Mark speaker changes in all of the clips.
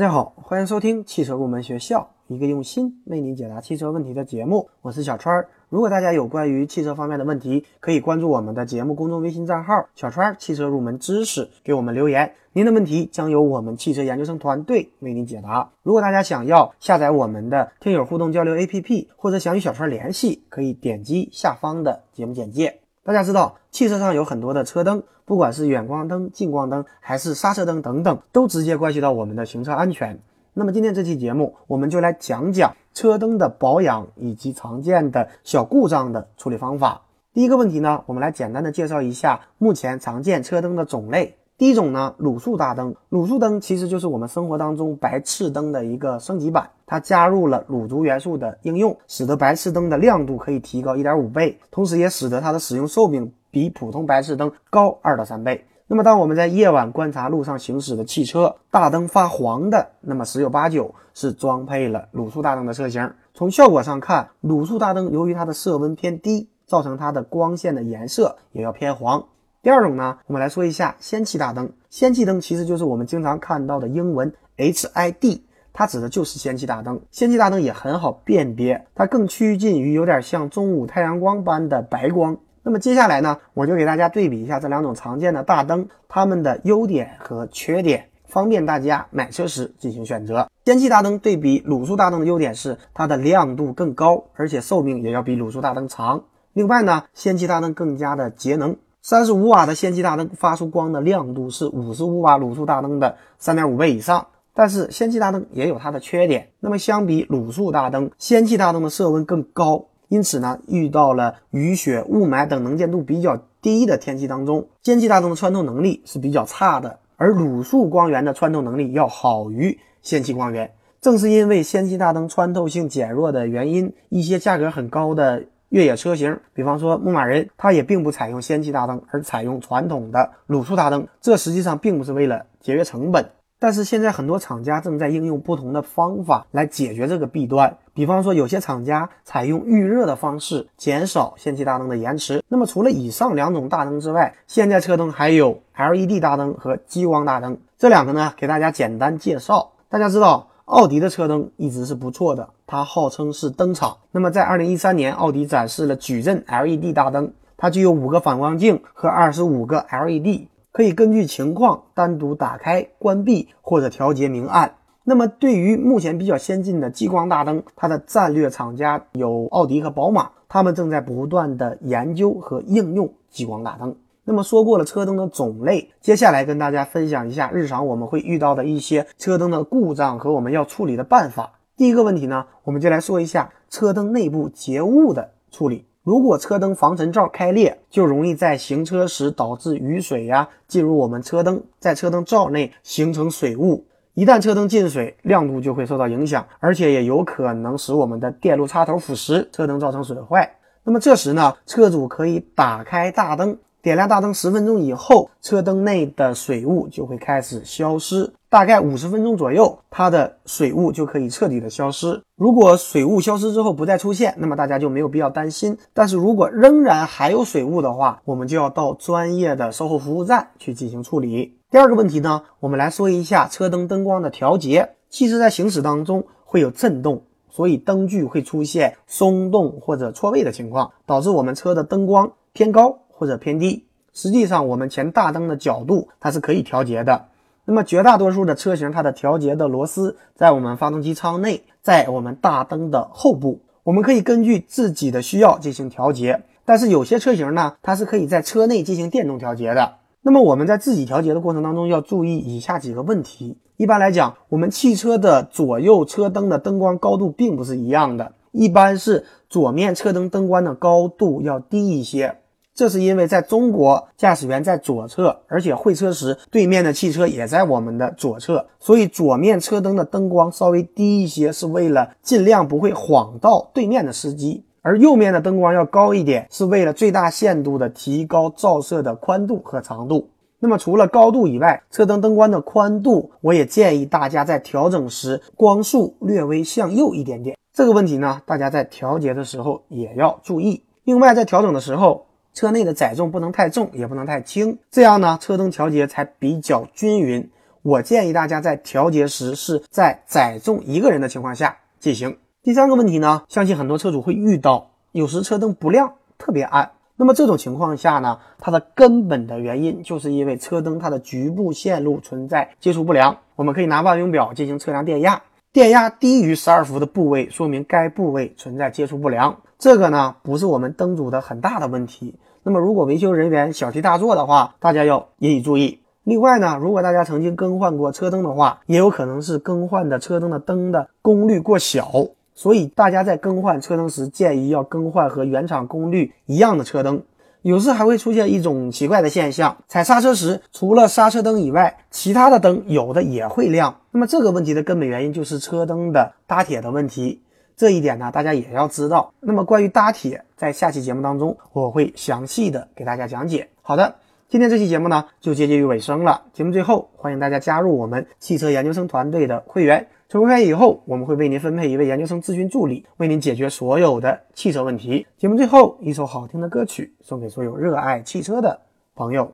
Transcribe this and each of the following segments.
Speaker 1: 大家好，欢迎收听汽车入门学校，一个用心为您解答汽车问题的节目。我是小川儿。如果大家有关于汽车方面的问题，可以关注我们的节目公众微信账号“小川儿汽车入门知识”，给我们留言。您的问题将由我们汽车研究生团队为您解答。如果大家想要下载我们的听友互动交流 APP，或者想与小川联系，可以点击下方的节目简介。大家知道，汽车上有很多的车灯，不管是远光灯、近光灯，还是刹车灯等等，都直接关系到我们的行车安全。那么今天这期节目，我们就来讲讲车灯的保养以及常见的小故障的处理方法。第一个问题呢，我们来简单的介绍一下目前常见车灯的种类。第一种呢，卤素大灯。卤素灯其实就是我们生活当中白炽灯的一个升级版，它加入了卤族元素的应用，使得白炽灯的亮度可以提高一点五倍，同时也使得它的使用寿命比普通白炽灯高二到三倍。那么，当我们在夜晚观察路上行驶的汽车，大灯发黄的，那么十有八九是装配了卤素大灯的车型。从效果上看，卤素大灯由于它的色温偏低，造成它的光线的颜色也要偏黄。第二种呢，我们来说一下氙气大灯。氙气灯其实就是我们经常看到的英文 HID，它指的就是氙气大灯。氙气大灯也很好辨别，它更趋近于有点像中午太阳光般的白光。那么接下来呢，我就给大家对比一下这两种常见的大灯，它们的优点和缺点，方便大家买车时进行选择。氙气大灯对比卤素大灯的优点是它的亮度更高，而且寿命也要比卤素大灯长。另外呢，氙气大灯更加的节能。三十五瓦的氙气大灯发出光的亮度是五十五瓦卤素大灯的三点五倍以上，但是氙气大灯也有它的缺点。那么相比卤素大灯，氙气大灯的色温更高，因此呢，遇到了雨雪、雾霾等能见度比较低的天气当中，氙气大灯的穿透能力是比较差的，而卤素光源的穿透能力要好于氙气光源。正是因为氙气大灯穿透性减弱的原因，一些价格很高的。越野车型，比方说牧马人，它也并不采用氙气大灯，而采用传统的卤素大灯。这实际上并不是为了节约成本，但是现在很多厂家正在应用不同的方法来解决这个弊端。比方说，有些厂家采用预热的方式，减少氙气大灯的延迟。那么，除了以上两种大灯之外，现在车灯还有 LED 大灯和激光大灯。这两个呢，给大家简单介绍。大家知道。奥迪的车灯一直是不错的，它号称是灯厂。那么在二零一三年，奥迪展示了矩阵 LED 大灯，它具有五个反光镜和二十五个 LED，可以根据情况单独打开、关闭或者调节明暗。那么对于目前比较先进的激光大灯，它的战略厂家有奥迪和宝马，他们正在不断的研究和应用激光大灯。那么说过了车灯的种类，接下来跟大家分享一下日常我们会遇到的一些车灯的故障和我们要处理的办法。第一个问题呢，我们就来说一下车灯内部结雾的处理。如果车灯防尘罩开裂，就容易在行车时导致雨水呀进入我们车灯，在车灯罩内形成水雾。一旦车灯进水，亮度就会受到影响，而且也有可能使我们的电路插头腐蚀，车灯造成损坏。那么这时呢，车主可以打开大灯。点亮大灯十分钟以后，车灯内的水雾就会开始消失。大概五十分钟左右，它的水雾就可以彻底的消失。如果水雾消失之后不再出现，那么大家就没有必要担心。但是如果仍然还有水雾的话，我们就要到专业的售后服务站去进行处理。第二个问题呢，我们来说一下车灯灯光的调节。汽车，在行驶当中会有震动，所以灯具会出现松动或者错位的情况，导致我们车的灯光偏高。或者偏低，实际上我们前大灯的角度它是可以调节的。那么绝大多数的车型，它的调节的螺丝在我们发动机舱内，在我们大灯的后部，我们可以根据自己的需要进行调节。但是有些车型呢，它是可以在车内进行电动调节的。那么我们在自己调节的过程当中，要注意以下几个问题。一般来讲，我们汽车的左右车灯的灯光高度并不是一样的，一般是左面车灯灯光的高度要低一些。这是因为在中国，驾驶员在左侧，而且会车时，对面的汽车也在我们的左侧，所以左面车灯的灯光稍微低一些，是为了尽量不会晃到对面的司机；而右面的灯光要高一点，是为了最大限度的提高照射的宽度和长度。那么除了高度以外，车灯灯光的宽度，我也建议大家在调整时光束略微向右一点点。这个问题呢，大家在调节的时候也要注意。另外，在调整的时候，车内的载重不能太重，也不能太轻，这样呢，车灯调节才比较均匀。我建议大家在调节时是在载重一个人的情况下进行。第三个问题呢，相信很多车主会遇到，有时车灯不亮，特别暗。那么这种情况下呢，它的根本的原因就是因为车灯它的局部线路存在接触不良。我们可以拿万用表进行测量电压，电压低于十二伏的部位，说明该部位存在接触不良。这个呢，不是我们灯组的很大的问题。那么如果维修人员小题大做的话，大家要引以注意。另外呢，如果大家曾经更换过车灯的话，也有可能是更换的车灯的灯的功率过小。所以大家在更换车灯时，建议要更换和原厂功率一样的车灯。有时还会出现一种奇怪的现象：踩刹车时，除了刹车灯以外，其他的灯有的也会亮。那么这个问题的根本原因就是车灯的搭铁的问题。这一点呢，大家也要知道。那么关于搭铁，在下期节目当中，我会详细的给大家讲解。好的。今天这期节目呢，就接近于尾声了。节目最后，欢迎大家加入我们汽车研究生团队的会员。成为会员以后，我们会为您分配一位研究生咨询助理，为您解决所有的汽车问题。节目最后，一首好听的歌曲送给所有热爱汽车的朋友。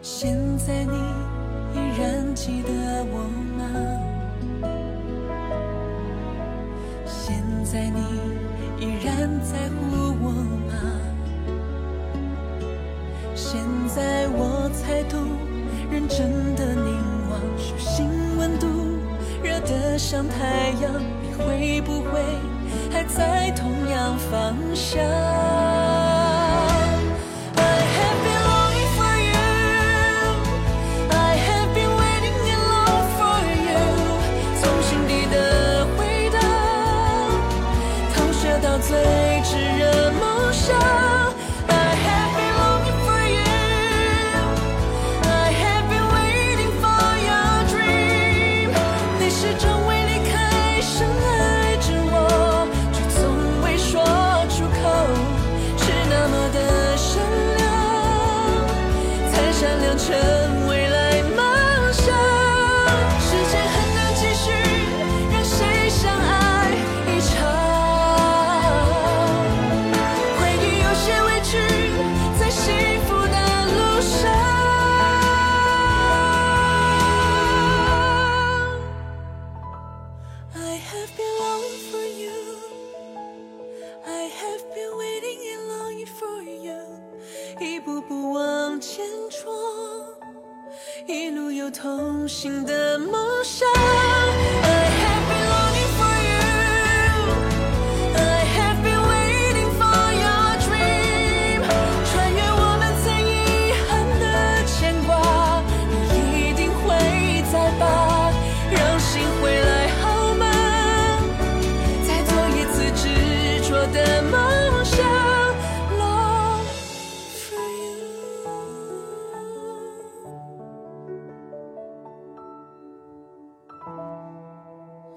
Speaker 2: 现在你依然记得我吗？现在你依然在乎我吗？现在我才懂，认真像太阳，你会不会还在同样方向？have been longing for you. I have been waiting and longing for you. you。一步步往前闯，一路有同行的梦想。